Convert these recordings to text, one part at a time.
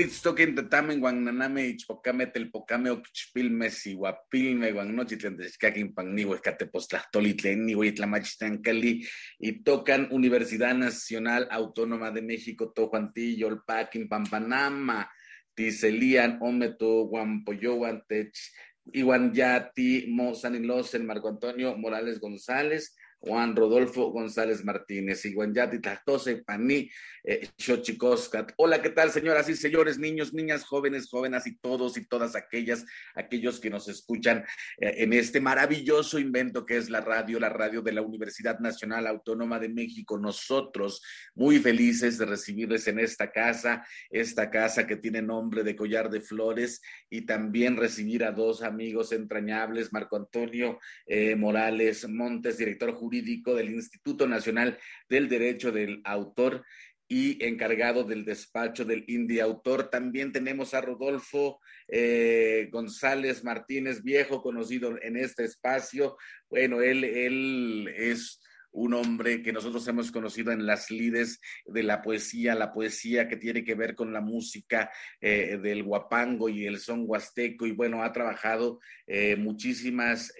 Enitztoquen tetamen guan naname ichpocame telpocame oquichpilme sihuapilme guan nochitlen techcaquin pannigo escatepostlastoli tlen nigo itlamachistancali y tocan Universidad Nacional Autónoma de México Tojuantillo, Olpaquin, Pampanama, Tiselian, Ometo, Guampoyowan, Tech, Iwan Yati, Mo Sanilosen, Marco Antonio Morales González, Juan Rodolfo González Martínez, Iguanyati Tlahtose, Paní, eh. Hola, ¿qué tal, señoras y señores, niños, niñas, jóvenes, jóvenes y todos y todas aquellas, aquellos que nos escuchan eh, en este maravilloso invento que es la radio, la radio de la Universidad Nacional Autónoma de México. Nosotros muy felices de recibirles en esta casa, esta casa que tiene nombre de Collar de Flores y también recibir a dos amigos entrañables, Marco Antonio eh, Morales Montes, director jurídico del Instituto Nacional del Derecho del Autor y encargado del despacho del Indie Autor. También tenemos a Rodolfo eh, González Martínez, viejo conocido en este espacio. Bueno, él, él es un hombre que nosotros hemos conocido en las lides de la poesía, la poesía que tiene que ver con la música eh, del guapango y el son huasteco, y bueno, ha trabajado eh, muchísimas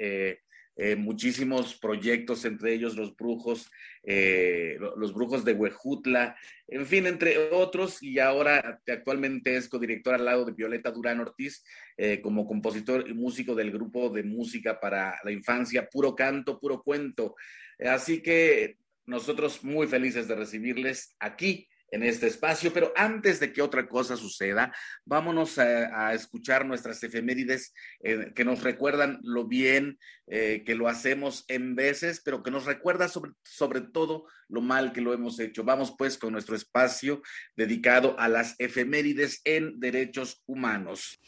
muchísimos proyectos, entre ellos los brujos, eh, los brujos de Huejutla, en fin, entre otros, y ahora actualmente es codirector al lado de Violeta Durán Ortiz, eh, como compositor y músico del grupo de música para la infancia, puro canto, puro cuento. Así que nosotros muy felices de recibirles aquí en este espacio, pero antes de que otra cosa suceda, vámonos a, escuchar nuestras efemérides eh, que nos recuerdan lo bien eh, que lo hacemos en veces, pero que nos recuerda sobre, sobre todo lo mal que lo hemos hecho. Vamos pues con nuestro espacio dedicado a las efemérides en derechos humanos.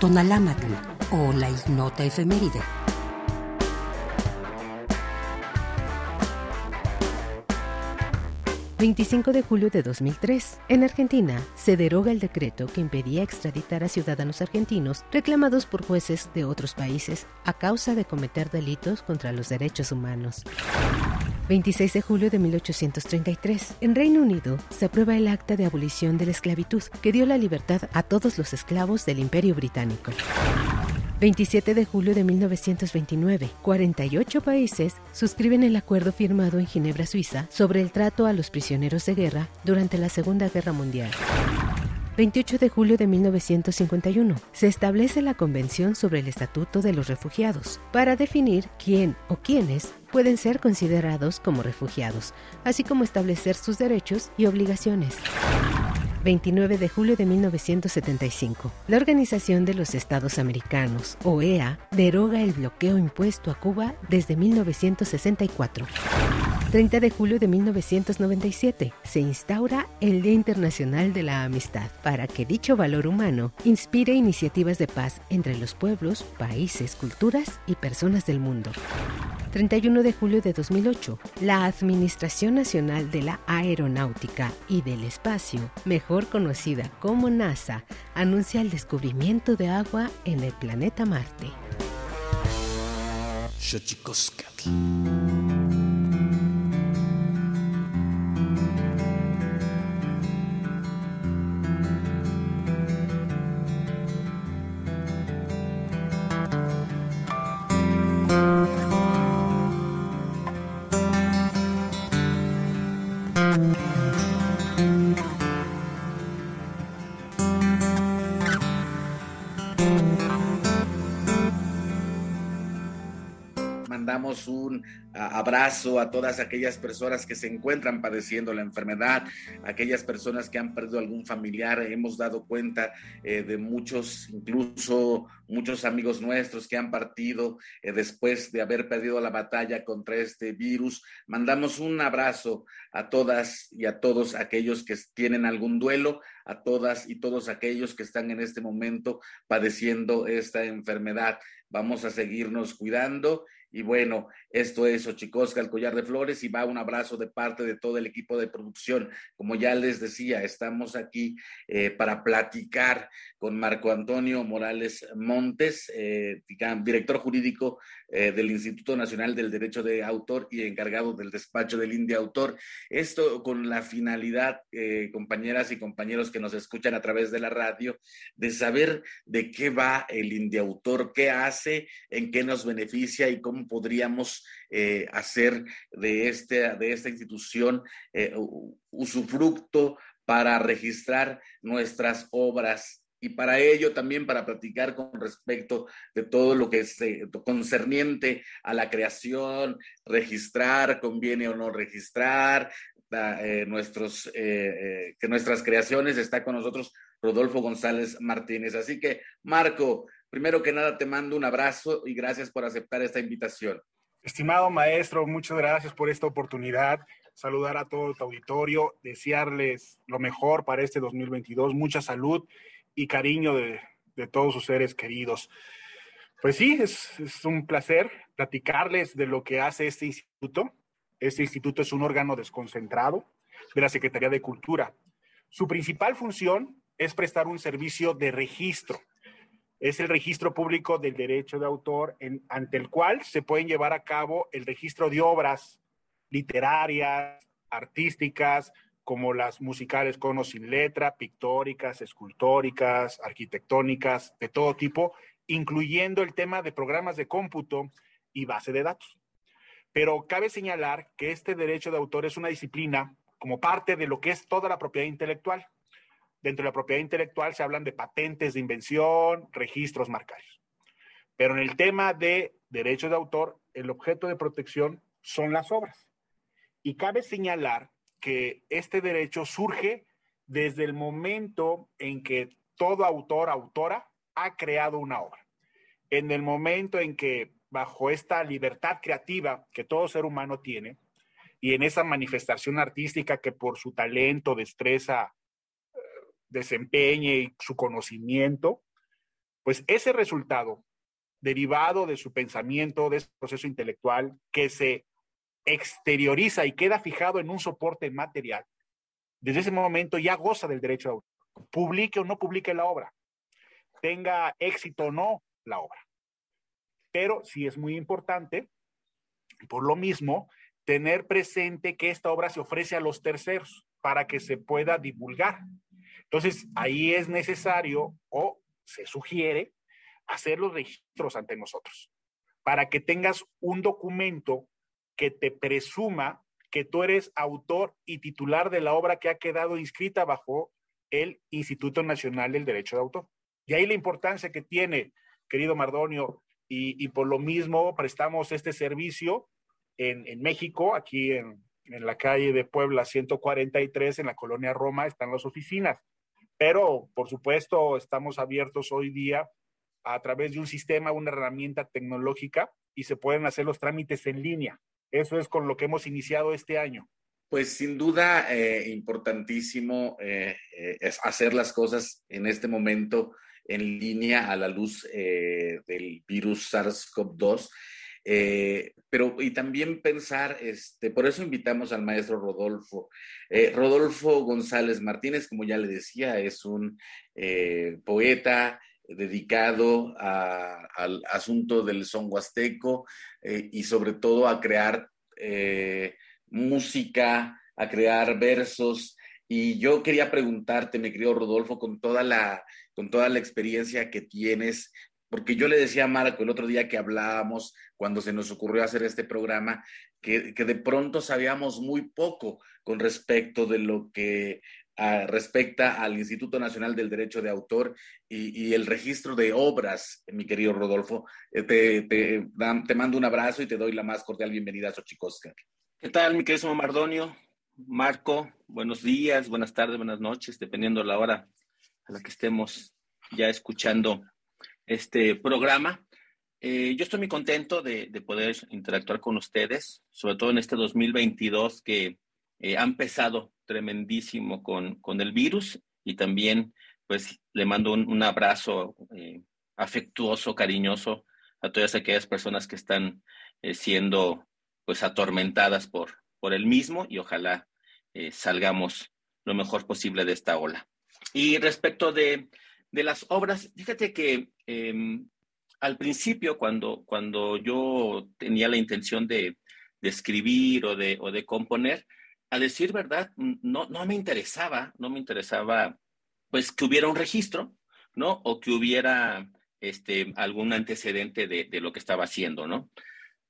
Tonalámatl o la ignota efeméride. 25 de julio de 2003. En Argentina, se deroga el decreto que impedía extraditar a ciudadanos argentinos reclamados por jueces de otros países a causa de cometer delitos contra los derechos humanos. 26 de julio de 1833. En Reino Unido se aprueba el Acta de Abolición de la Esclavitud, que dio la libertad a todos los esclavos del Imperio Británico. 27 de julio de 1929, 48 países suscriben el acuerdo firmado en Ginebra, Suiza, sobre el trato a los prisioneros de guerra durante la Segunda Guerra Mundial. 28 de julio de 1951, se establece la Convención sobre el Estatuto de los Refugiados para definir quién o quiénes pueden ser considerados como refugiados, así como establecer sus derechos y obligaciones. 29 de julio de 1975. La Organización de los Estados Americanos, OEA, deroga el bloqueo impuesto a Cuba desde 1964. 30 de julio de 1997 se instaura el Día Internacional de la Amistad para que dicho valor humano inspire iniciativas de paz entre los pueblos, países, culturas y personas del mundo. 31 de julio de 2008, la Administración Nacional de la Aeronáutica y del Espacio, conocida como NASA, anuncia el descubrimiento de agua en el planeta Marte. Un abrazo a todas aquellas personas que se encuentran padeciendo la enfermedad, aquellas personas que han perdido algún familiar. Hemos dado cuenta eh, de muchos, incluso muchos amigos nuestros que han partido eh, después de haber perdido la batalla contra este virus. Mandamos un abrazo a todas y a todos aquellos que tienen algún duelo, a todas y todos aquellos que están en este momento padeciendo esta enfermedad. Vamos a seguirnos cuidando y bueno, esto es Ochicosca, el collar de flores, y va un abrazo de parte de todo el equipo de producción. Como ya les decía, estamos aquí eh, para platicar con Marco Antonio Morales Montes, eh, director jurídico eh, del Instituto Nacional del Derecho de Autor y encargado del despacho del India Autor. Esto con la finalidad, compañeras y compañeros que nos escuchan a través de la radio, de saber de qué va el India Autor, qué hace, en qué nos beneficia y cómo podríamos eh, hacer de, este, de esta institución eh, usufructo para registrar nuestras obras y para ello también para platicar con respecto de todo lo que es eh, concerniente a la creación, registrar, conviene o no registrar, eh, nuestros, eh, que nuestras creaciones, está con nosotros Rodolfo González Martínez. Así que, Marco, primero que nada te mando un abrazo y gracias por aceptar esta invitación. Estimado maestro, muchas gracias por esta oportunidad. Saludar a todo tu auditorio, desearles lo mejor para este 2022, mucha salud y cariño de, todos sus seres queridos. Pues sí, es, un placer platicarles de lo que hace este instituto. Este instituto es un órgano desconcentrado de la Secretaría de Cultura. Su principal función es prestar un servicio de registro. Es el registro público del derecho de autor ante el cual se pueden llevar a cabo el registro de obras literarias, artísticas, como las musicales con o sin letra, pictóricas, escultóricas, arquitectónicas, de todo tipo, incluyendo el tema de programas de cómputo y base de datos. Pero cabe señalar que este derecho de autor es una disciplina como parte de lo que es toda la propiedad intelectual. Dentro de la propiedad intelectual se hablan de patentes de invención, registros marcarios. Pero en el tema de derecho de autor, el objeto de protección son las obras. Y cabe señalar que este derecho surge desde el momento en que todo autor, autora, ha creado una obra. En el momento en que, bajo esta libertad creativa que todo ser humano tiene, y en esa manifestación artística que por su talento, destreza, desempeñe y su conocimiento, pues ese resultado derivado de su pensamiento, de ese proceso intelectual que se exterioriza y queda fijado en un soporte material, desde ese momento ya goza del derecho de autor. Publique o no publique la obra, tenga éxito o no la obra. Pero sí es muy importante, por lo mismo, tener presente que esta obra se ofrece a los terceros para que se pueda divulgar. Entonces, ahí es necesario o se sugiere hacer los registros ante nosotros para que tengas un documento que te presuma que tú eres autor y titular de la obra que ha quedado inscrita bajo el Instituto Nacional del Derecho de Autor. Y ahí la importancia que tiene, querido Mardonio, y, por lo mismo prestamos este servicio en, en México, aquí en, en la calle de Puebla 143, en la colonia Roma, están las oficinas. Pero, por supuesto, estamos abiertos hoy día a través de un sistema, una herramienta tecnológica y se pueden hacer los trámites en línea. Eso es con lo que hemos iniciado este año. Pues sin duda, eh, importantísimo eh, eh, es hacer las cosas en este momento en línea a la luz del virus SARS-CoV-2. pero y también pensar, este, por eso invitamos al maestro Rodolfo. Rodolfo González Martínez, como ya le decía, es un poeta, dedicado al asunto del son huasteco eh, y sobre todo a crear eh, música, a crear versos. Y yo quería preguntarte, mi querido Rodolfo, con toda la, con toda la experiencia que tienes, porque yo le decía a Marco el otro día que hablábamos, cuando se nos ocurrió hacer este programa, que, que de pronto sabíamos muy poco con respecto de lo que respecta al Instituto Nacional del Derecho de Autor y, el registro de obras, mi querido Rodolfo. Eh, te, te, mando un abrazo y te doy la más cordial bienvenida a Xochicosca. ¿Qué tal, mi querido Mardonio? Marco, buenos días, buenas tardes, buenas noches, dependiendo de la hora a la que estemos ya escuchando este programa. Eh, yo estoy muy contento de, de, poder interactuar con ustedes, sobre todo en este 2022 que eh, ha empezado tremendísimo con, con, el virus y también pues le mando un, abrazo eh, afectuoso, cariñoso a todas aquellas personas que están eh, siendo pues atormentadas por, por el mismo y ojalá salgamos lo mejor posible de esta ola. Y respecto de, de las obras, fíjate que em, al principio, cuando, cuando yo tenía la intención de, de escribir o de, o de componer, a decir verdad, no, no me interesaba, no me interesaba, pues que hubiera un registro, ¿no? O que hubiera este, algún antecedente de, de lo que estaba haciendo, ¿no?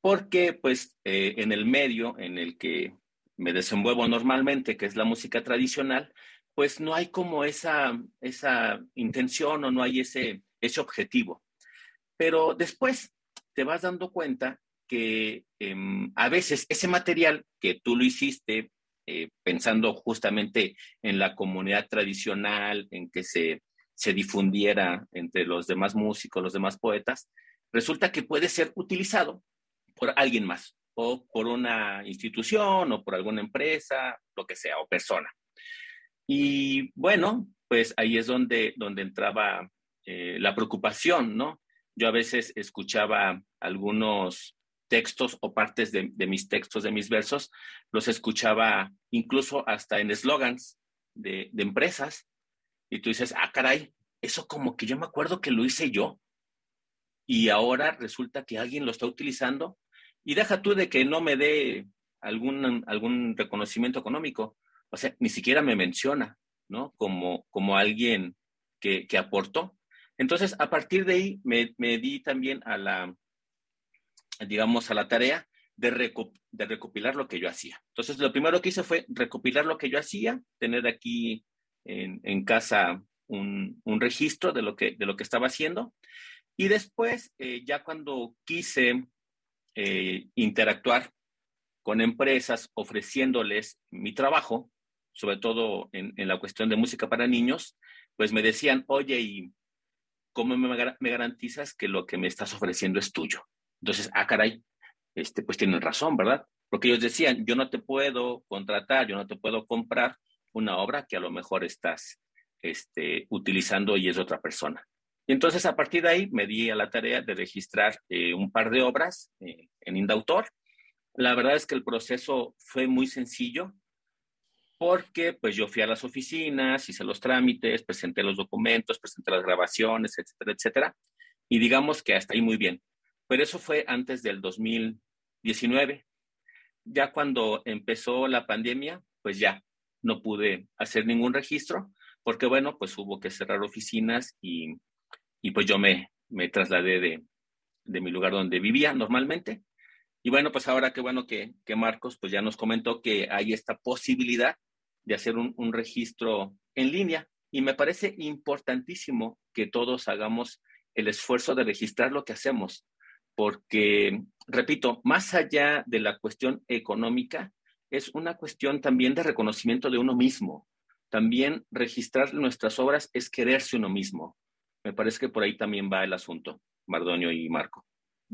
Porque, pues, eh, en el medio en el que me desenvuelvo normalmente, que es la música tradicional, pues no hay como esa, esa intención o no hay ese, ese objetivo. Pero después te vas dando cuenta que em, a veces ese material que tú lo hiciste eh, pensando justamente en la comunidad tradicional, en que se, se difundiera entre los demás músicos, los demás poetas, resulta que puede ser utilizado por alguien más, o por una institución, o por alguna empresa, lo que sea, o persona. Y bueno, pues ahí es donde, donde entraba eh, la preocupación, ¿no? Yo a veces escuchaba algunos textos o partes de, mis textos, de mis versos, los escuchaba incluso hasta en eslogans de, empresas. Y tú dices, ah, caray, eso como que yo me acuerdo que lo hice yo. Y ahora resulta que alguien lo está utilizando. Y deja tú de que no me dé algún, algún reconocimiento económico. O sea, ni siquiera me menciona, ¿no? Como, como alguien que, que aportó. Entonces, a partir de ahí, me, me di también a la, digamos, a la tarea de, recopilar lo que yo hacía. Entonces, lo primero que hice fue recopilar lo que yo hacía, tener aquí en, casa un, registro de lo, que, de lo que estaba haciendo. Y después, eh, ya cuando quise eh, interactuar con empresas ofreciéndoles mi trabajo, sobre todo en, la cuestión de música para niños, pues me decían, oye, ¿y cómo me garantizas que lo que me estás ofreciendo es tuyo? Entonces, ah, caray, este, pues tienen razón, ¿verdad? Porque ellos decían, yo no te puedo contratar, yo no te puedo comprar una obra que a lo mejor estás este, utilizando y es otra persona. Y entonces a partir de ahí me di a la tarea de registrar eh, un par de obras eh, en Indautor. La verdad es que el proceso fue muy sencillo porque pues yo fui a las oficinas, hice los trámites, presenté los documentos, presenté las grabaciones, etcétera, etcétera. Y digamos que hasta ahí muy bien. Pero eso fue antes del 2019. Ya cuando empezó la pandemia, pues ya no pude hacer ningún registro, porque bueno, pues hubo que cerrar oficinas y, y pues yo me, me trasladé de, de, mi lugar donde vivía normalmente. Y bueno, pues ahora qué bueno que, que, Marcos pues ya nos comentó que hay esta posibilidad de hacer un, un registro en línea. Y me parece importantísimo que todos hagamos el esfuerzo de registrar lo que hacemos, porque, repito, más allá de la cuestión económica, es una cuestión también de reconocimiento de uno mismo. También registrar nuestras obras es quererse uno mismo. Me parece que por ahí también va el asunto, Mardonio y Marco.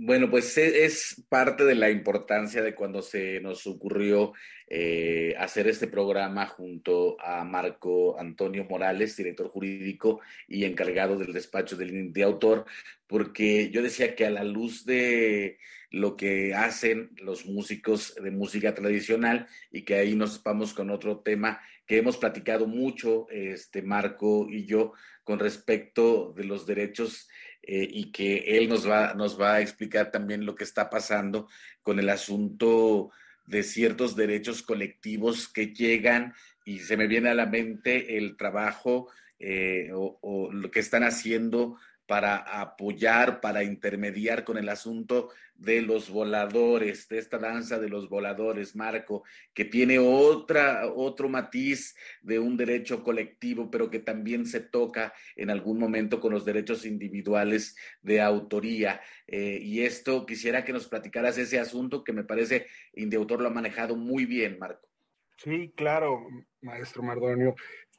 Bueno, pues e, es parte de la importancia de cuando se nos ocurrió eh, hacer este programa junto a Marco Antonio Morales, director jurídico y encargado del despacho del de autor, porque yo decía que a la luz de lo que hacen los músicos de música tradicional y que ahí nos vamos con otro tema que hemos platicado mucho, este Marco y yo, con respecto de los derechos eh, y que él nos va, nos va a explicar también lo que está pasando con el asunto de ciertos derechos colectivos que llegan y se me viene a la mente el trabajo eh, o, o, lo que están haciendo para apoyar, para intermediar con el asunto de los voladores, de esta danza de los voladores, Marco, que tiene otro matiz de un derecho colectivo, pero que también se toca en algún momento con los derechos individuales de autoría. Eh, y esto quisiera que nos platicaras ese asunto que me parece Indeutor lo ha manejado muy bien, Marco. Sí, claro, maestro Mardonio.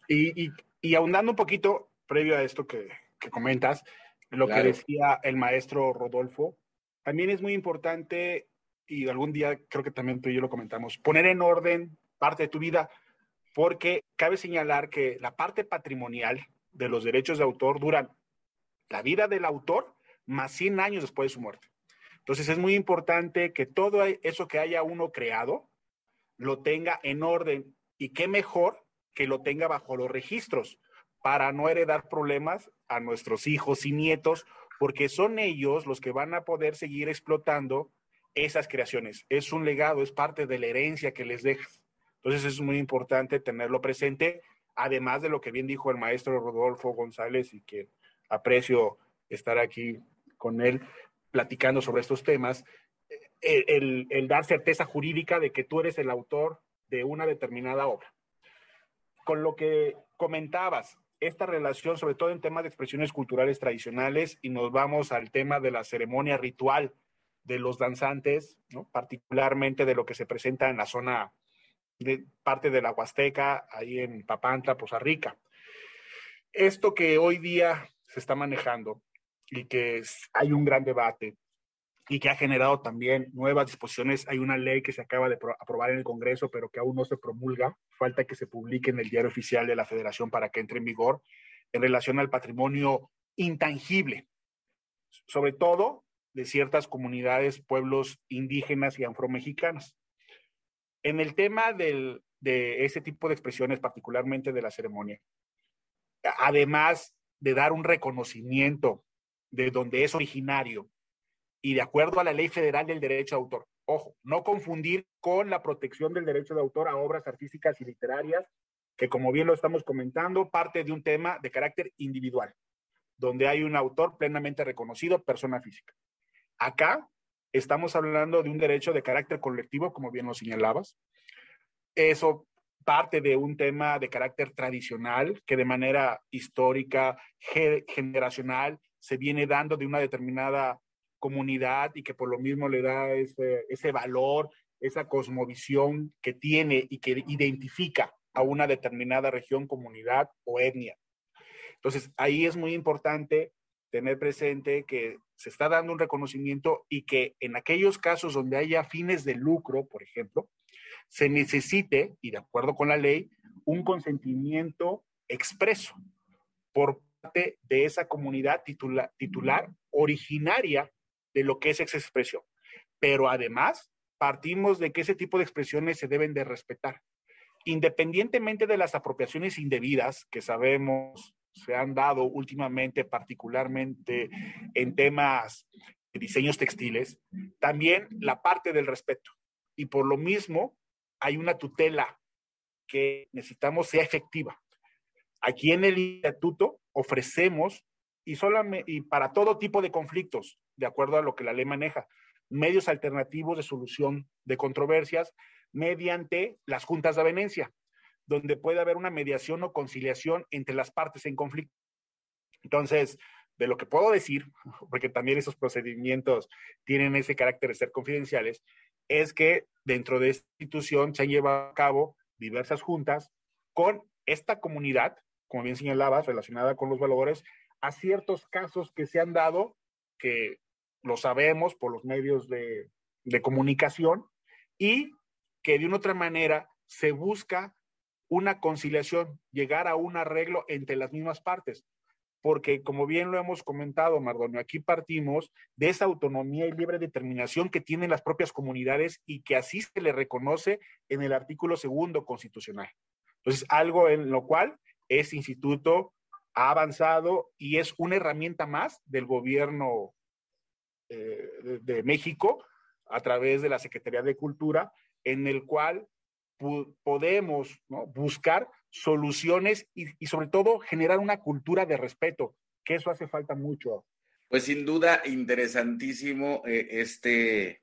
Y, y, y ahondando un poquito, previo a esto que, que comentas, lo claro. que decía el maestro Rodolfo, también es muy importante, y algún día creo que también tú y yo lo comentamos, poner en orden parte de tu vida, porque cabe señalar que la parte patrimonial de los derechos de autor duran la vida del autor más 100 años después de su muerte. Entonces es muy importante que todo eso que haya uno creado lo tenga en orden y qué mejor que lo tenga bajo los registros para no heredar problemas a nuestros hijos y nietos, porque son ellos los que van a poder seguir explotando esas creaciones. Es un legado, es parte de la herencia que les dejas. Entonces es muy importante tenerlo presente, además de lo que bien dijo el maestro Rodolfo González y que aprecio estar aquí con él platicando sobre estos temas, el, el, el dar certeza jurídica de que tú eres el autor de una determinada obra. Con lo que comentabas esta relación, sobre todo en temas de expresiones culturales tradicionales, y nos vamos al tema de la ceremonia ritual de los danzantes, particularmente de lo que se presenta en la zona de parte de la Huasteca, ahí en Papantla, Poza Rica. Esto que hoy día se está manejando y que hay un gran debate y que ha generado también nuevas disposiciones. Hay una ley que se acaba de aprobar en el Congreso, pero que aún no se promulga. Falta que se publique en el diario oficial de la Federación para que entre en vigor en relación al patrimonio intangible, sobre todo de ciertas comunidades, pueblos indígenas y afromexicanas. En el tema de ese tipo de expresiones, particularmente de la ceremonia, además de dar un reconocimiento de donde es originario y de acuerdo a la ley federal del derecho de autor. Ojo, no confundir con la protección del derecho de autor a obras artísticas y literarias, que como bien lo estamos comentando, parte de un tema de carácter individual, donde hay un autor plenamente reconocido, persona física. Acá estamos hablando de un derecho de carácter colectivo, como bien lo señalabas. Eso parte de un tema de carácter tradicional que de manera histórica, generacional, se viene dando de una determinada comunidad y que por lo mismo le da ese, ese valor, esa cosmovisión que tiene y que identifica a una determinada región, comunidad o etnia. Entonces, ahí es muy importante tener presente que se está dando un reconocimiento y que en aquellos casos donde haya fines de lucro, por ejemplo, se necesite, y de acuerdo con la ley, un consentimiento expreso por parte de esa comunidad titular, titular originaria de lo que es esa expresión. Pero además, partimos de que ese tipo de expresiones se deben de respetar. Independientemente de las apropiaciones indebidas que sabemos se han dado últimamente, particularmente en temas de diseños textiles, también la parte del respeto. Y por lo mismo, hay una tutela que necesitamos sea efectiva. Aquí en el instituto ofrecemos y, para todo tipo de conflictos, de acuerdo a lo que la ley maneja, medios alternativos de solución de controversias mediante las juntas de avenencia, donde puede haber una mediación o conciliación entre las partes en conflicto. Entonces, de lo que puedo decir, porque también esos procedimientos tienen ese carácter de ser confidenciales, es que dentro de esta institución se han llevado a cabo diversas juntas con esta comunidad, como bien señalabas, relacionada con los valores, a ciertos casos que se han dado, que lo sabemos por los medios de, comunicación, y que de una otra manera se busca una conciliación, llegar a un arreglo entre las mismas partes. Porque como bien lo hemos comentado, Mardonio, aquí partimos de esa autonomía y libre determinación que tienen las propias comunidades y que así se le reconoce en el artículo segundo constitucional. Entonces, algo en lo cual este instituto ha avanzado y es una herramienta más del gobierno eh, de, México a través de la Secretaría de Cultura, en el cual podemos buscar soluciones y, sobre todo generar una cultura de respeto, que eso hace falta mucho. Pues sin duda, interesantísimo eh, este,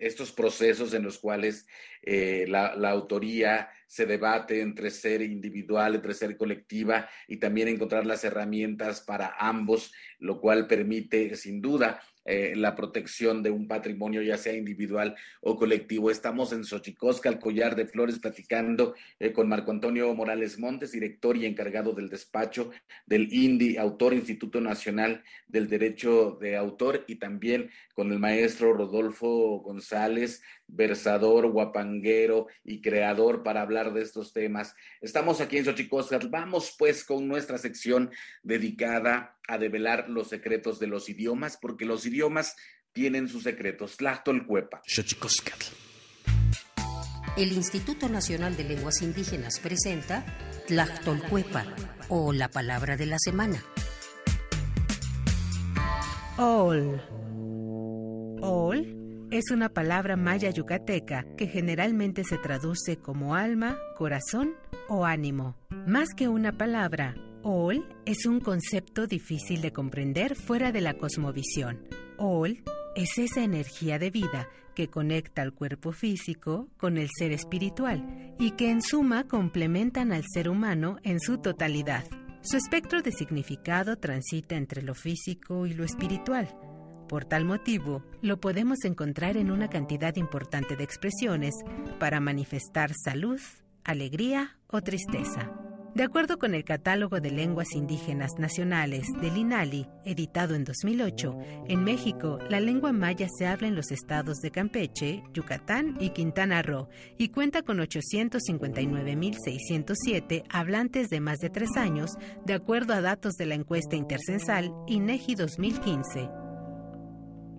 estos procesos en los cuales eh, la, la, autoría se debate entre ser individual, entre ser colectiva y también encontrar las herramientas para ambos, lo cual permite sin duda eh, la protección de un patrimonio, ya sea individual o colectivo. Estamos en Xochicosca, el collar de flores, platicando eh, con Marco Antonio Morales Montes, director y encargado del despacho del INDI, autor Instituto Nacional del Derecho de Autor, y también con el maestro Rodolfo González, versador, guapanguero y creador para hablar de estos temas. Estamos aquí en Xochicosca. Vamos pues con nuestra sección dedicada a develar los secretos de los idiomas, porque los idiomas tienen sus secretos. Tlachtolcuepa. El Instituto Nacional de Lenguas Indígenas presenta Tlachtolcuepa, o la palabra de la semana. All. All es una palabra maya yucateca que generalmente se traduce como alma, corazón o ánimo. Más que una palabra, Ol es un concepto difícil de comprender fuera de la cosmovisión. Ol es esa energía de vida que conecta al cuerpo físico con el ser espiritual y que en suma complementan al ser humano en su totalidad. Su espectro de significado transita entre lo físico y lo espiritual. Por tal motivo, lo podemos encontrar en una cantidad importante de expresiones para manifestar salud, alegría o tristeza. De acuerdo con el Catálogo de Lenguas Indígenas Nacionales del INALI, editado en 2008, en México la lengua maya se habla en los estados de Campeche, Yucatán y Quintana Roo y cuenta con 859.607 hablantes de más de tres años, de acuerdo a datos de la encuesta intercensal INEGI 2015.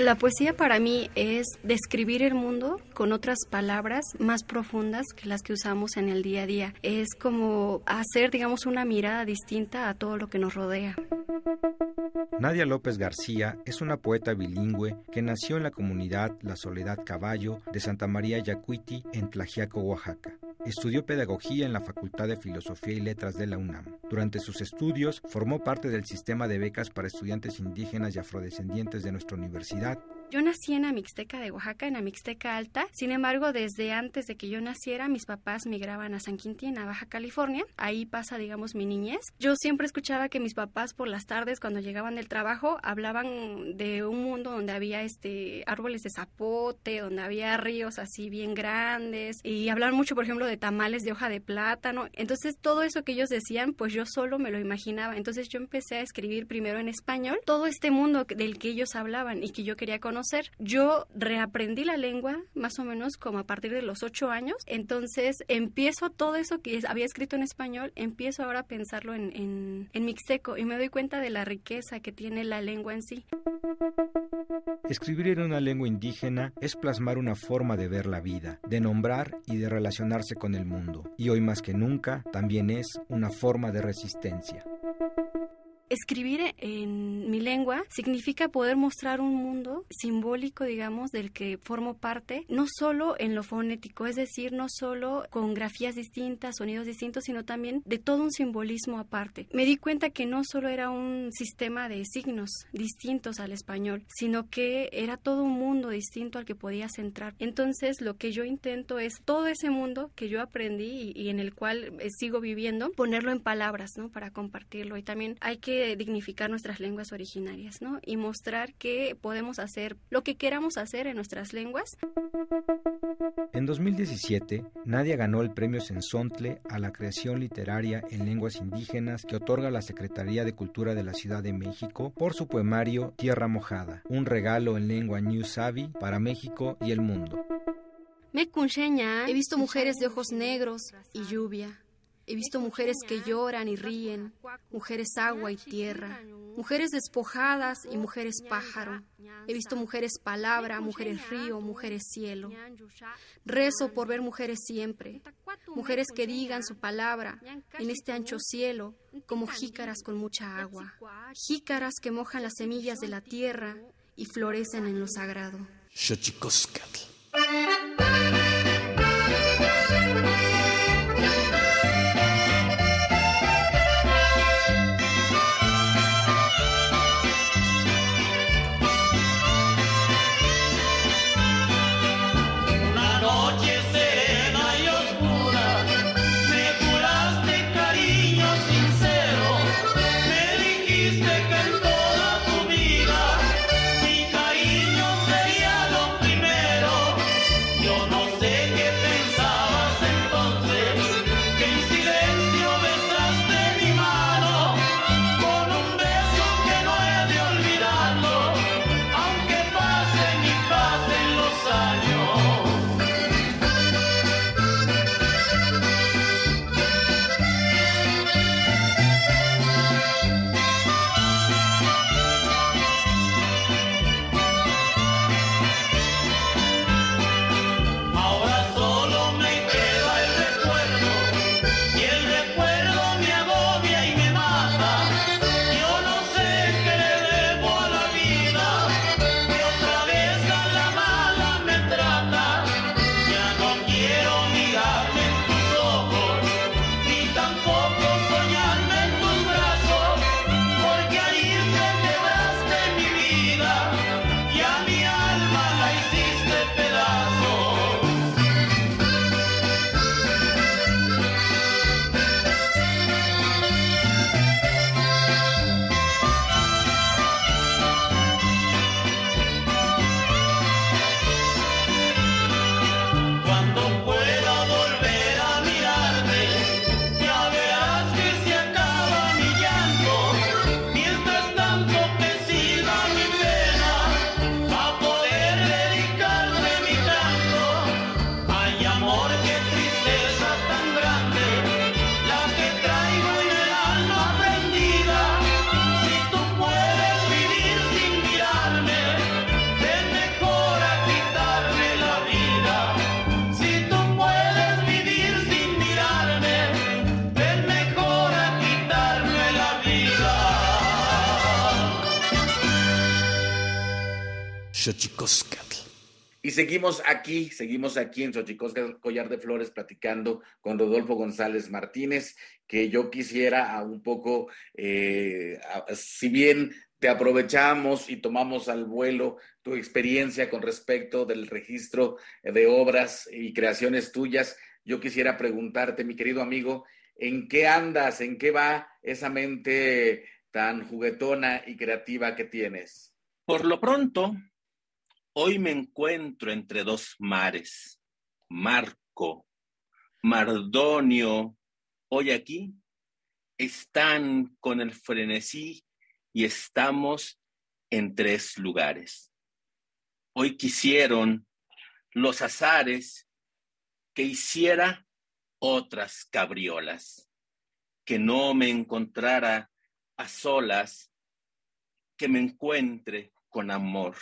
La poesía para mí es describir el mundo con otras palabras más profundas que las que usamos en el día a día. Es como hacer, digamos, una mirada distinta a todo lo que nos rodea. Nadia López García es una poeta bilingüe que nació en la comunidad La Soledad Caballo de Santa María Yacuiti en Tlajiaco, Oaxaca. Estudió pedagogía en la Facultad de Filosofía y Letras de la UNAM. Durante sus estudios formó parte del sistema de becas para estudiantes indígenas y afrodescendientes de nuestra universidad yo nací en Amixteca de Oaxaca, en Amixteca Alta. Sin embargo, desde antes de que yo naciera, mis papás migraban a San Quintín, a Baja California. Ahí pasa, digamos, mi niñez. Yo siempre escuchaba que mis papás por las tardes, cuando llegaban del trabajo, hablaban de un mundo donde había este árboles de zapote, donde había ríos así bien grandes y hablaban mucho, por ejemplo, de tamales de hoja de plátano. Entonces, todo eso que ellos decían, pues yo solo me lo imaginaba. Entonces, yo empecé a escribir primero en español todo este mundo del que ellos hablaban y que yo quería conocer yo reaprendí la lengua más o menos como a partir de los ocho años, entonces empiezo todo eso que había escrito en español, empiezo ahora a pensarlo en, en, en mixteco y me doy cuenta de la riqueza que tiene la lengua en sí. Escribir en una lengua indígena es plasmar una forma de ver la vida, de nombrar y de relacionarse con el mundo, y hoy más que nunca también es una forma de resistencia. Escribir en mi lengua significa poder mostrar un mundo simbólico, digamos, del que formo parte, no solo en lo fonético, es decir, no solo con grafías distintas, sonidos distintos, sino también de todo un simbolismo aparte. Me di cuenta que no solo era un sistema de signos distintos al español, sino que era todo un mundo distinto al que podías entrar. Entonces, lo que yo intento es todo ese mundo que yo aprendí y, en el cual eh, sigo viviendo, ponerlo en palabras, ¿no? Para compartirlo. Y también hay que dignificar nuestras lenguas originarias, ¿no? Y mostrar que podemos hacer lo que queramos hacer en nuestras lenguas. En 2017, Nadia ganó el premio Sensontle a la creación literaria en lenguas indígenas que otorga la Secretaría de Cultura de la Ciudad de México por su poemario Tierra Mojada, un regalo en lengua New Savvy para México y el mundo. Me he visto mujeres de ojos negros y lluvia He visto mujeres que lloran y ríen, mujeres agua y tierra, mujeres despojadas y mujeres pájaro. He visto mujeres palabra, mujeres río, mujeres cielo. Rezo por ver mujeres siempre, mujeres que digan su palabra en este ancho cielo, como jícaras con mucha agua, jícaras que mojan las semillas de la tierra y florecen en lo sagrado. Y seguimos aquí, seguimos aquí en Xochicoscatl, Collar de Flores, platicando con Rodolfo González Martínez, que yo quisiera a un poco, eh, si bien te aprovechamos y tomamos al vuelo tu experiencia con respecto del registro de obras y creaciones tuyas, yo quisiera preguntarte, mi querido amigo, ¿en qué andas? ¿En qué va esa mente tan juguetona y creativa que tienes? Por lo pronto, hoy me encuentro entre dos mares. Marco, Mardonio, hoy aquí están con el frenesí y estamos en tres lugares. Hoy quisieron los azares que hiciera otras cabriolas, que no me encontrara a solas, que me encuentre con amor,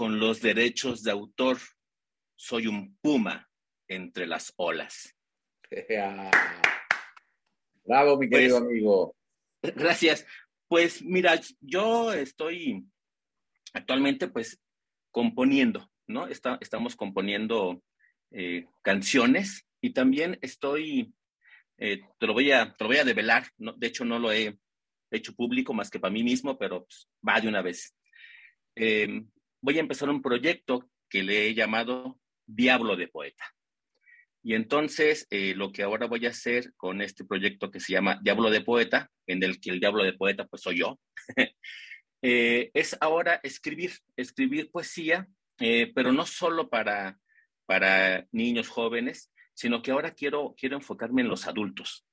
con los derechos de autor. Soy un puma entre las olas. Bravo, mi querido pues, amigo. Gracias. Pues mira, yo estoy actualmente pues componiendo, ¿no? estamos componiendo eh, canciones y también estoy, eh, te, lo voy a, te lo voy a develar, ¿no? de hecho no lo he hecho público más que para mí mismo, pero pues, va de una vez. Em, voy a empezar un proyecto que le he llamado Diablo de Poeta. Y entonces, eh, lo que ahora voy a hacer con este proyecto que se llama Diablo de Poeta, en el que el Diablo de Poeta, pues soy yo, eh, es ahora escribir, escribir poesía, eh, pero no solo para, para niños jóvenes, sino que ahora quiero, quiero enfocarme en los adultos,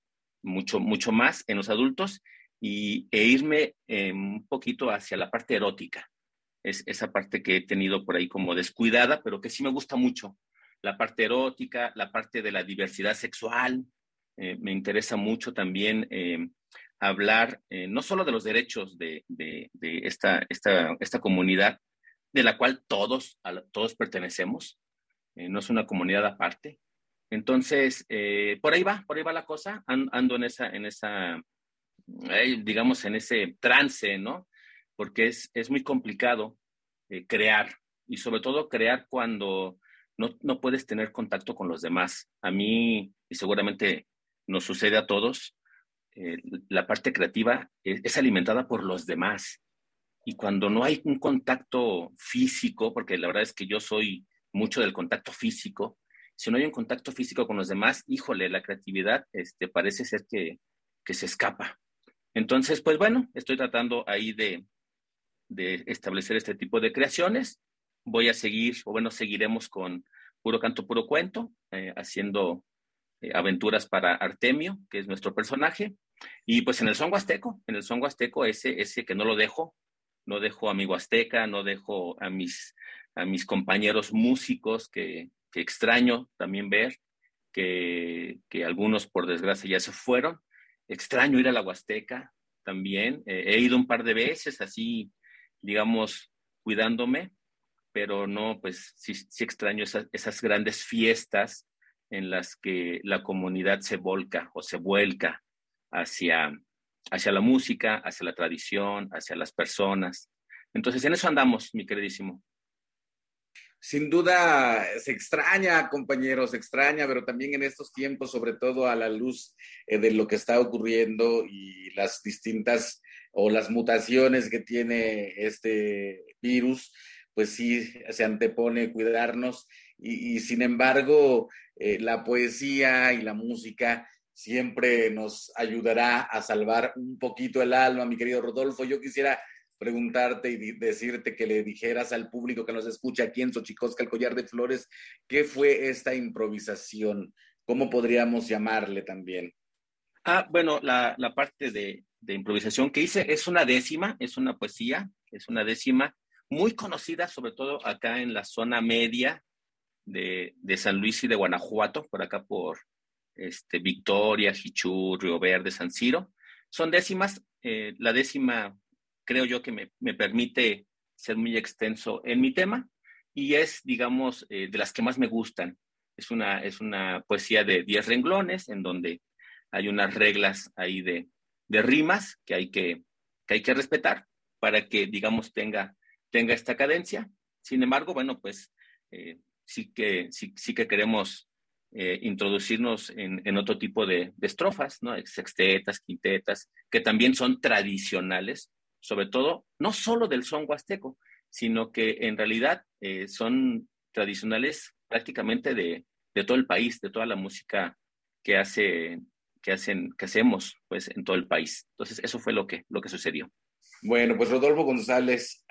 mucho, mucho más en los adultos y, e irme un poquito hacia la parte erótica. Es esa parte que he tenido por ahí como descuidada, pero que sí me gusta mucho la parte erótica, la parte de la diversidad sexual. Eh, me interesa mucho también eh, hablar eh, no solo de los derechos de, esta, esta, comunidad, de la cual todos, todos pertenecemos, no es una comunidad aparte. Entonces, por ahí va, por ahí va la cosa, ando en esa, en esa digamos, en ese trance, ¿no? Porque es, es muy complicado crear y sobre todo crear cuando no, puedes tener contacto con los demás. A mí, y seguramente nos sucede a todos, eh, la parte creativa es, alimentada por los demás. Y cuando no hay un contacto físico, porque la verdad es que yo soy mucho del contacto físico, si no hay un contacto físico con los demás, híjole, la creatividad este, parece ser que, se escapa. Entonces, pues bueno, estoy tratando ahí de, de establecer este tipo de creaciones voy a seguir, o bueno, seguiremos con Puro Canto, Puro Cuento, eh, haciendo eh, aventuras para Artemio, que es nuestro personaje. Y pues en el son huasteco, en el son huasteco, ese, ese que no lo dejo, no dejo a mi huasteca, no dejo a mis, a mis compañeros músicos que, extraño también ver, que, que, algunos por desgracia ya se fueron. Extraño ir a la huasteca también. Eh, he ido un par de veces así, digamos, cuidándome, pero no, pues sí, sí extraño esas, esas grandes fiestas en las que la comunidad se volca o se vuelca hacia, hacia la música, hacia la tradición, hacia las personas. Entonces, en eso andamos, mi queridísimo. Sin duda se extraña, compañeros, se extraña, pero también en estos tiempos, sobre todo a la luz eh, de lo que está ocurriendo y las distintas o las mutaciones que tiene este virus, pues sí se antepone cuidarnos y, sin embargo eh, la poesía y la música siempre nos ayudará a salvar un poquito el alma, mi querido Rodolfo. Yo quisiera preguntarte y decirte que le dijeras al público que nos escucha aquí en Xochicosca, el collar de flores, ¿qué fue esta improvisación? ¿Cómo podríamos llamarle también? Ah, bueno, la, parte de, de, improvisación que hice es una décima, es una poesía, es una décima muy conocida, sobre todo acá en la zona media de, San Luis y de Guanajuato, por acá por este, Victoria, Jichú, Río Verde, San Ciro. Son décimas. Eh, la décima creo yo que me, permite ser muy extenso en mi tema y es, digamos, eh, de las que más me gustan. Es una, es una poesía de diez renglones en donde hay unas reglas ahí de, rimas que hay que, que hay que respetar para que, digamos, tenga tenga esta cadencia. Sin embargo, bueno, pues eh, sí, que, sí, que queremos eh, introducirnos en, otro tipo de, estrofas, ¿no? Sextetas, quintetas, que también son tradicionales, sobre todo, no solo del son huasteco, sino que en realidad eh, son tradicionales prácticamente de, todo el país, de toda la música que hace, que hacen, que hacemos, pues, en todo el país. Entonces, eso fue lo que, lo que sucedió. Bueno, pues Rodolfo González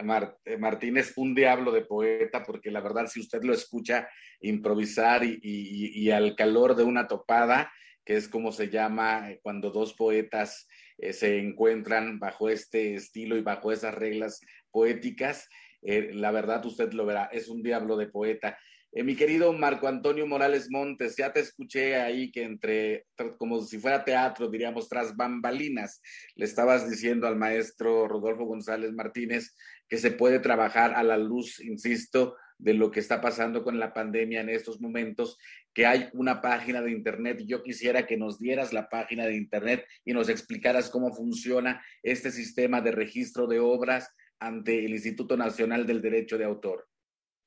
eh, Martínez, un diablo de poeta, porque la verdad, si usted lo escucha improvisar y, al calor de una topada, que es como se llama eh, cuando dos poetas eh, se encuentran bajo este estilo y bajo esas reglas poéticas, la verdad usted lo verá, es un diablo de poeta. Eh, mi querido Marco Antonio Morales Montes, ya te escuché ahí que entre, como si fuera teatro, diríamos, tras bambalinas, le estabas diciendo al maestro Rodolfo González Martínez que se puede trabajar a la luz, insisto, de lo que está pasando con la pandemia en estos momentos, que hay una página de Internet. Yo quisiera que nos dieras la página de Internet y nos explicaras cómo funciona este sistema de registro de obras ante el Instituto Nacional del Derecho de Autor.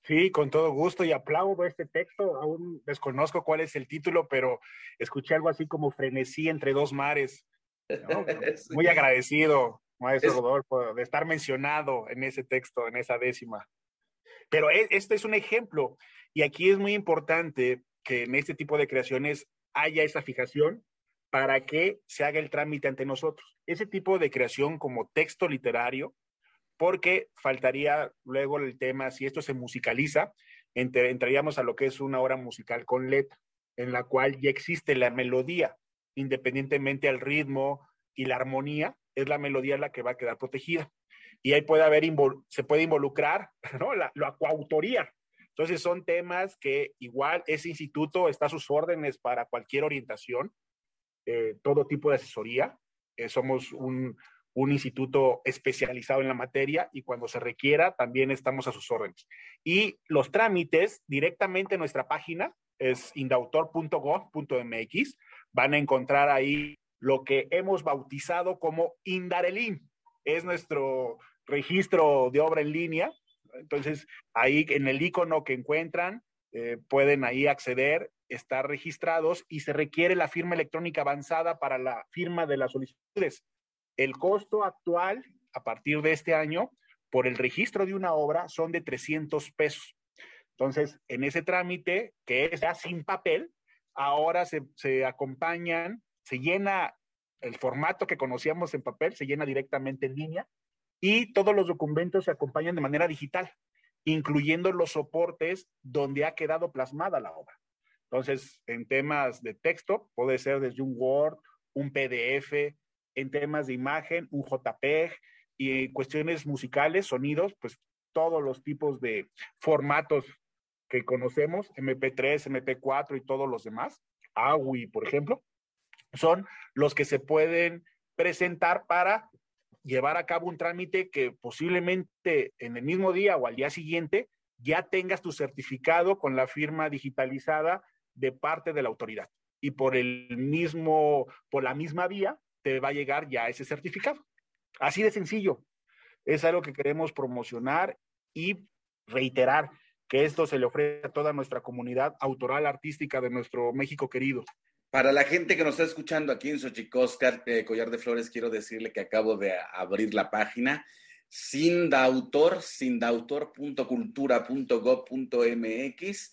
Sí, con todo gusto y aplaudo este texto. Aún desconozco cuál es el título, pero escuché algo así como frenesí entre dos mares. Muy agradecido, maestro Rodolfo, de estar mencionado en ese texto, en esa décima. Pero e, este es un ejemplo y aquí es muy importante que en este tipo de creaciones haya esa fijación para que se haga el trámite ante nosotros. Ese tipo de creación como texto literario porque faltaría luego el tema, si esto se musicaliza, entraríamos a lo que es una obra musical con letra, en la cual ya existe la melodía, independientemente al ritmo y la armonía, es la melodía la que va a quedar protegida. Y ahí puede haber, se puede involucrar, ¿no? La, la coautoría. Entonces son temas que igual ese instituto está a sus órdenes para cualquier orientación, eh, todo tipo de asesoría. Eh, somos un, un instituto especializado en la materia y cuando se requiera también estamos a sus órdenes. Y los trámites directamente en nuestra página es indautor.gov.mx. Van a encontrar ahí lo que hemos bautizado como Indarelin. Es nuestro registro de obra en línea. Entonces, ahí en el icono que encuentran, eh, pueden ahí acceder, estar registrados y se requiere la firma electrónica avanzada para la firma de las solicitudes. El costo actual, a partir de este año, por el registro de una obra son de 300 pesos. Entonces, en ese trámite, que es ya sin papel, ahora se, acompañan, se llena el formato que conocíamos en papel, se llena directamente en línea y todos los documentos se acompañan de manera digital, incluyendo los soportes donde ha quedado plasmada la obra. Entonces, en temas de texto, puede ser desde un Word, un PDF, en temas de imagen, un JPEG y cuestiones musicales, sonidos, pues todos los tipos de formatos que conocemos, MP3, MP4 y todos los demás, AWI, por ejemplo, son los que se pueden presentar para llevar a cabo un trámite que posiblemente en el mismo día o al día siguiente ya tengas tu certificado con la firma digitalizada de parte de la autoridad. Y por el mismo, por la misma vía, va a llegar ya ese certificado. Así de sencillo. Es algo que queremos promocionar y reiterar que esto se le ofrece a toda nuestra comunidad autoral artística de nuestro México querido. Para la gente que nos está escuchando aquí en Xochicóscar, eh, Collar de Flores, quiero decirle que acabo de abrir la página sindautor, sindautor.cultura.gov.mx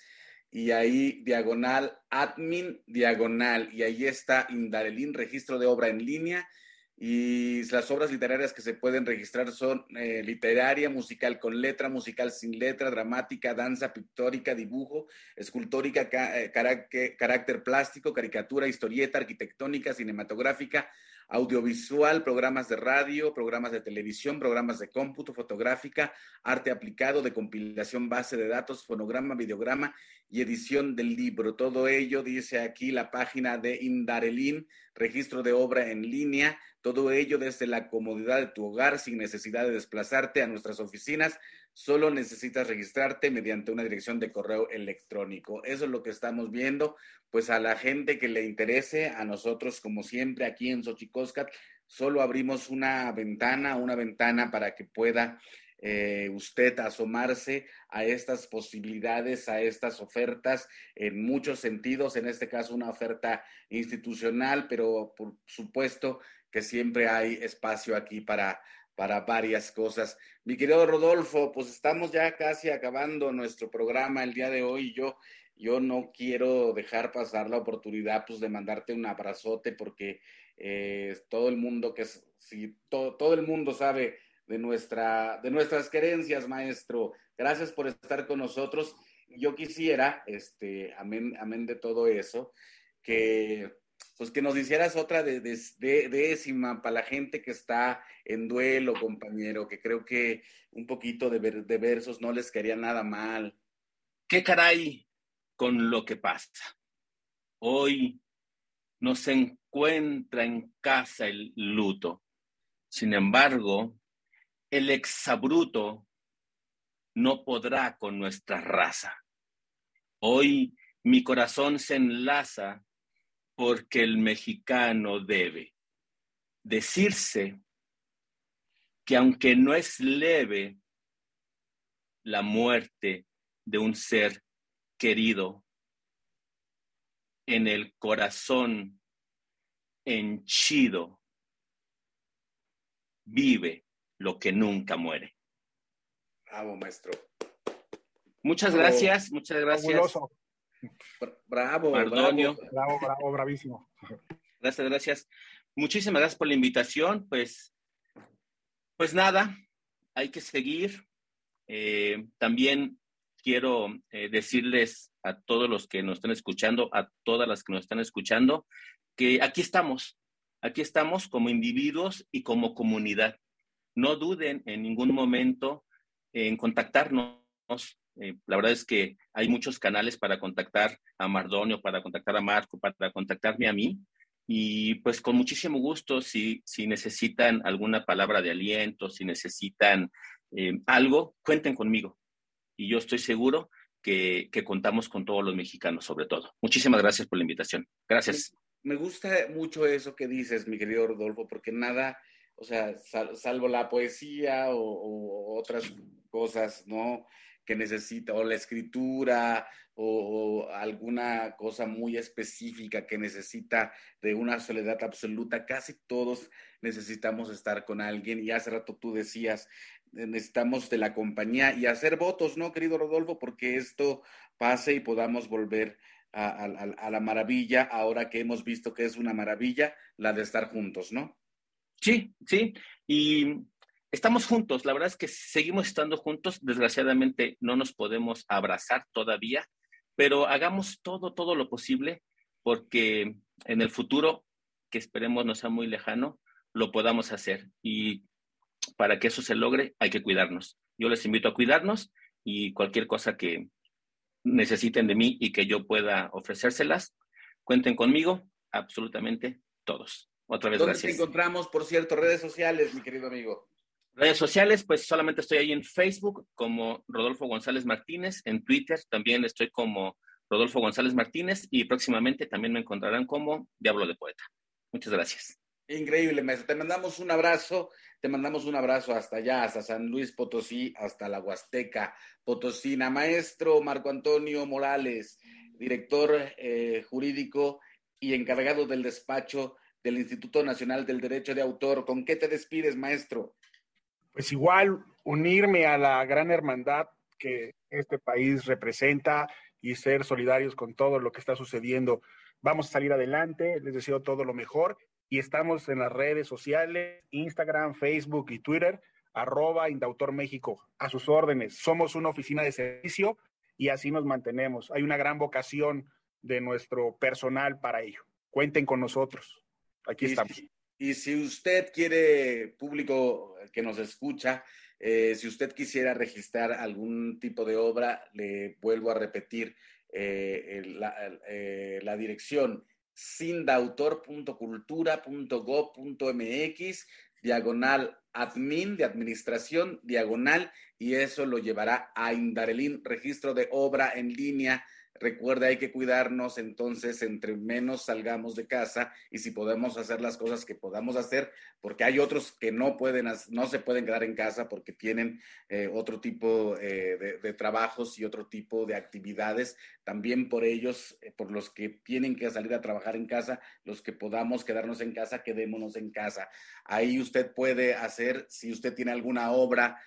y ahí diagonal admin diagonal y ahí está Indarelín, registro de obra en línea y las obras literarias que se pueden registrar son eh, literaria, musical con letra, musical sin letra, dramática, danza, pictórica, dibujo, escultórica, eh, carácter plástico, caricatura, historieta, arquitectónica, cinematográfica, audiovisual, programas de radio, programas de televisión, programas de cómputo, fotográfica, arte aplicado, de compilación, base de datos, fonograma, videograma y edición del libro. Todo ello dice aquí la página de Indarelin, registro de obra en línea, todo ello desde la comodidad de tu hogar sin necesidad de desplazarte a nuestras oficinas. Solo necesitas registrarte mediante una dirección de correo electrónico. Eso es lo que estamos viendo. Pues a la gente que le interese, a nosotros como siempre aquí en Xochicóscat, solo abrimos una ventana, una ventana para que pueda eh, usted asomarse a estas posibilidades, a estas ofertas en muchos sentidos, en este caso una oferta institucional, pero por supuesto que siempre hay espacio aquí para, para varias cosas. Mi querido Rodolfo, pues estamos ya casi acabando nuestro programa el día de hoy. Yo, yo no quiero dejar pasar la oportunidad pues, de mandarte un abrazote porque eh, todo el mundo que si todo, todo el mundo sabe de, nuestra, de nuestras querencias, maestro. Gracias por estar con nosotros. Yo quisiera, este, amén, amén de todo eso, que pues que nos hicieras otra de, décima para la gente que está en duelo, compañero, que creo que un poquito de, de versos no les quería nada mal. ¿Qué caray con lo que pasa? Hoy nos encuentra en casa el luto. Sin embargo, el exabruto no podrá con nuestra raza. Hoy mi corazón se enlaza porque el mexicano debe decirse que aunque no es leve la muerte de un ser querido, en el corazón henchido vive lo que nunca muere. Bravo, maestro. Muchas gracias, muchas gracias. Bravo, Mardonio. Bravo, bravo, bravísimo. Gracias, gracias. Muchísimas gracias por la invitación. Pues, pues nada, hay que seguir. Eh, también quiero eh, decirles a todos los que nos están escuchando, a todas las que nos están escuchando, que aquí estamos, aquí estamos como individuos y como comunidad no duden en ningún momento en contactarnos. Eh, la verdad es que hay muchos canales para contactar a Mardonio, para contactar a Marco, para contactarme a mí. Y pues con muchísimo gusto, si, si necesitan alguna palabra de aliento, si necesitan eh, algo, cuenten conmigo. Y yo estoy seguro que, que, contamos con todos los mexicanos, sobre todo. Muchísimas gracias por la invitación. Gracias. Me gusta mucho eso que dices, mi querido Rodolfo, porque nada, o sea, salvo la poesía o, otras cosas, ¿no? Que necesita, o la escritura, o, alguna cosa muy específica que necesita de una soledad absoluta. Casi todos necesitamos estar con alguien. Y hace rato tú decías, necesitamos de la compañía y hacer votos, ¿no, querido Rodolfo? Porque esto pase y podamos volver a, a la maravilla, ahora que hemos visto que es una maravilla, la de estar juntos, ¿no? Sí, sí. Y estamos juntos. La verdad es que seguimos estando juntos. Desgraciadamente no nos podemos abrazar todavía, pero hagamos todo, todo lo posible porque en el futuro, que esperemos no sea muy lejano, lo podamos hacer. Y para que eso se logre, hay que cuidarnos. Yo les invito a cuidarnos y cualquier cosa que necesiten de mí y que yo pueda ofrecérselas, cuenten conmigo, absolutamente todos. Otra vez, ¿Dónde gracias. te encontramos, por cierto, redes sociales, mi querido amigo? Redes sociales, pues solamente estoy ahí en Facebook como Rodolfo González Martínez, en Twitter también estoy como Rodolfo González Martínez y próximamente también me encontrarán como Diablo de Poeta. Muchas gracias. Increíble, maestro. Te mandamos un abrazo, te mandamos un abrazo hasta allá, hasta San Luis Potosí, hasta la Huasteca Potosina. Maestro Marco Antonio Morales, director eh, jurídico y encargado del despacho del Instituto Nacional del Derecho de Autor. ¿Con qué te despides, maestro? Pues igual, unirme a la gran hermandad que este país representa y ser solidarios con todo lo que está sucediendo. Vamos a salir adelante, les deseo todo lo mejor y estamos en las redes sociales, Instagram, Facebook y Twitter, arroba Indautor México, a sus órdenes. Somos una oficina de servicio y así nos mantenemos. Hay una gran vocación de nuestro personal para ello. Cuenten con nosotros. Aquí estamos. Y, si usted quiere, público que nos escucha, eh, si usted quisiera registrar algún tipo de obra, le vuelvo a repetir eh, la, eh, la dirección sindautor.cultura.gov.mx, diagonal admin de administración, diagonal, y eso lo llevará a Indarelín, registro de obra en línea recuerde, hay que cuidarnos, entonces entre menos salgamos de casa y si podemos hacer las cosas que podamos hacer, porque hay otros que no pueden, no se pueden quedar en casa porque tienen eh, otro tipo eh, de, trabajos y otro tipo de actividades, también por ellos, eh, por los que tienen que salir a trabajar en casa, los que podamos quedarnos en casa, quedémonos en casa. Ahí usted puede hacer, si usted tiene alguna obra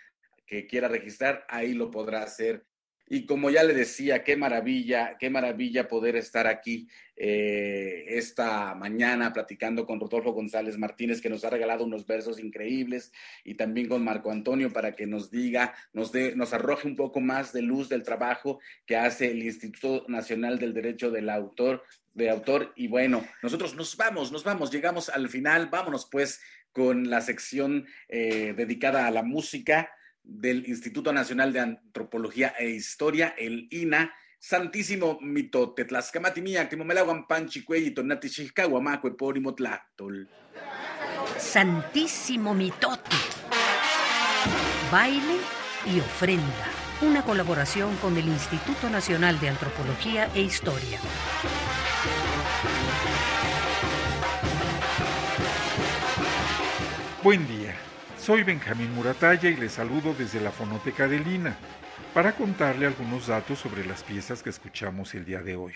que quiera registrar, ahí lo podrá hacer y como ya le decía, qué maravilla, qué maravilla poder estar aquí eh, esta mañana platicando con Rodolfo González Martínez, que nos ha regalado unos versos increíbles, y también con Marco Antonio para que nos diga, nos, dé, nos arroje un poco más de luz del trabajo que hace el Instituto Nacional del Derecho del Autor, de Autor. Y bueno, nosotros nos vamos, nos vamos, llegamos al final, vámonos pues con la sección eh, dedicada a la música del Instituto Nacional de Antropología e Historia, el INA, Santísimo Mitote, Tlaxcamatimiac, Timomelaguan Panchicuey, Tonati Xixcahuamaco, Porimo Tlactol. Santísimo Mitote. Baile y ofrenda. Una colaboración con el Instituto Nacional de Antropología e Historia. Buen día. Soy Benjamín Muratalla y les saludo desde la Fonoteca de Lina para contarle algunos datos sobre las piezas que escuchamos el día de hoy.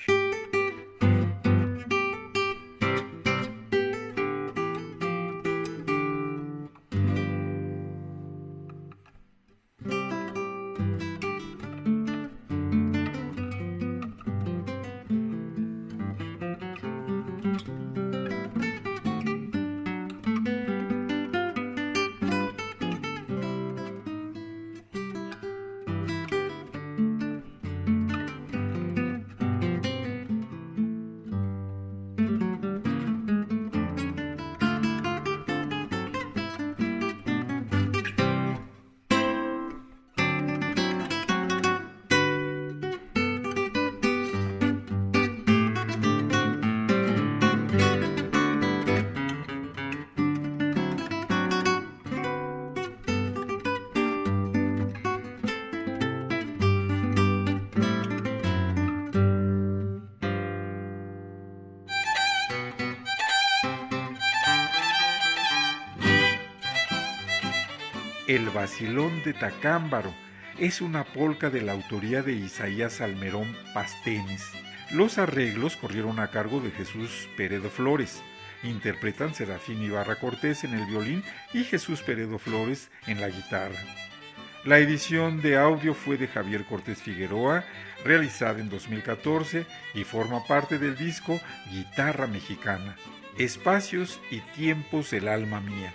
El vacilón de Tacámbaro es una polca de la autoría de Isaías Almerón Pastenes. Los arreglos corrieron a cargo de Jesús Peredo Flores. Interpretan Serafín Ibarra Cortés en el violín y Jesús Peredo Flores en la guitarra. La edición de audio fue de Javier Cortés Figueroa, realizada en 2014 y forma parte del disco Guitarra Mexicana, Espacios y Tiempos del Alma Mía.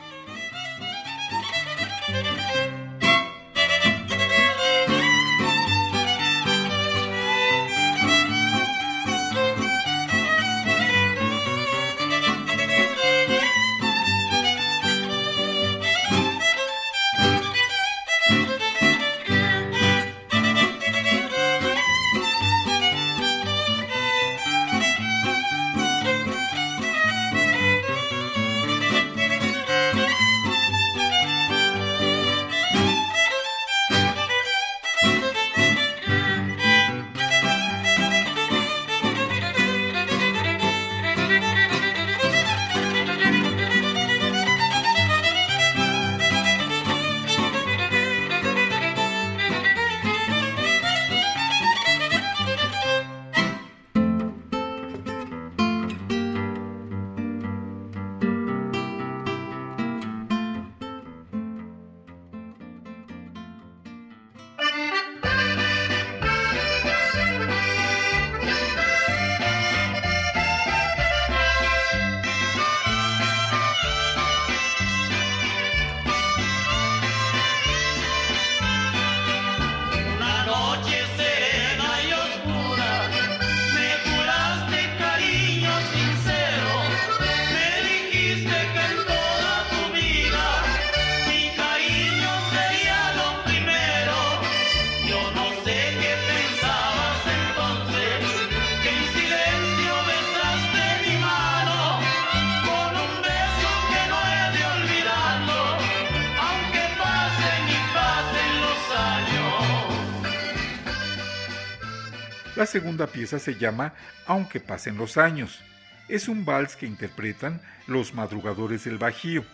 Segunda pieza se llama Aunque pasen los años. Es un vals que interpretan los madrugadores del Bajío.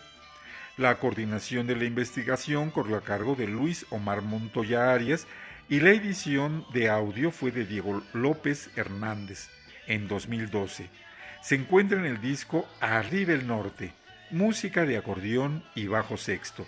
La coordinación de la investigación corrió a cargo de Luis Omar Montoya Arias y la edición de audio fue de Diego López Hernández en 2012. Se encuentra en el disco Arriba el Norte, música de acordeón y bajo sexto.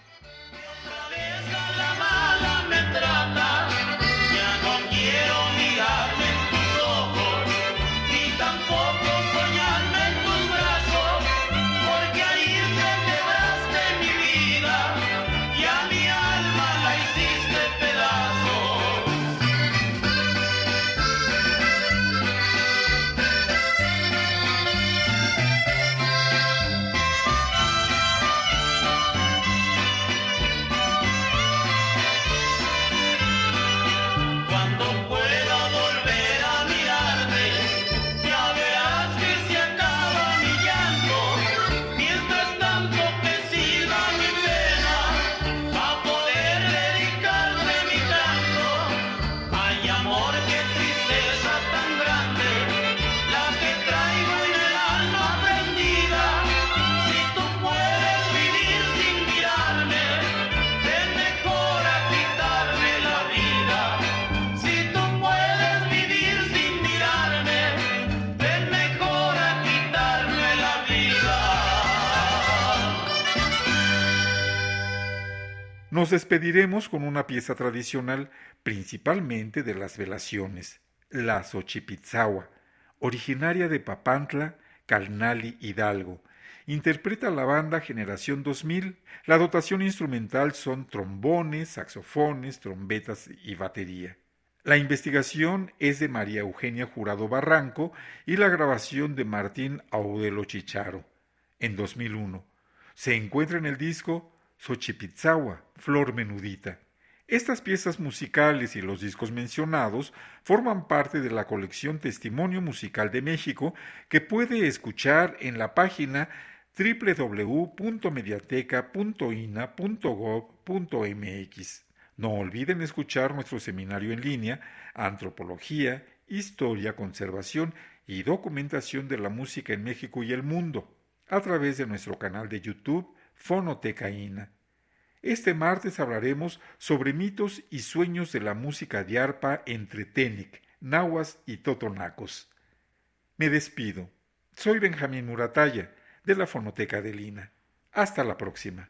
Nos despediremos con una pieza tradicional, principalmente de las velaciones, la Xochipitzawa, originaria de Papantla, Calnali, Hidalgo. Interpreta la banda Generación 2000. La dotación instrumental son trombones, saxofones, trombetas y batería. La investigación es de María Eugenia Jurado Barranco y la grabación de Martín Audelo Chicharo en 2001. Se encuentra en el disco Xochipitzawa, Flor Menudita. Estas piezas musicales y los discos mencionados forman parte de la colección Testimonio Musical de México que puede escuchar en la página www.mediateca.ina.gov.mx. No olviden escuchar nuestro seminario en línea Antropología, Historia, Conservación y Documentación de la Música en México y el Mundo a través de nuestro canal de YouTube Fonotecaína. Este martes hablaremos sobre mitos y sueños de la música de arpa entre Tenic, Nahuas y Totonacos. Me despido. Soy Benjamín Murataya, de la Fonoteca de Lina. Hasta la próxima.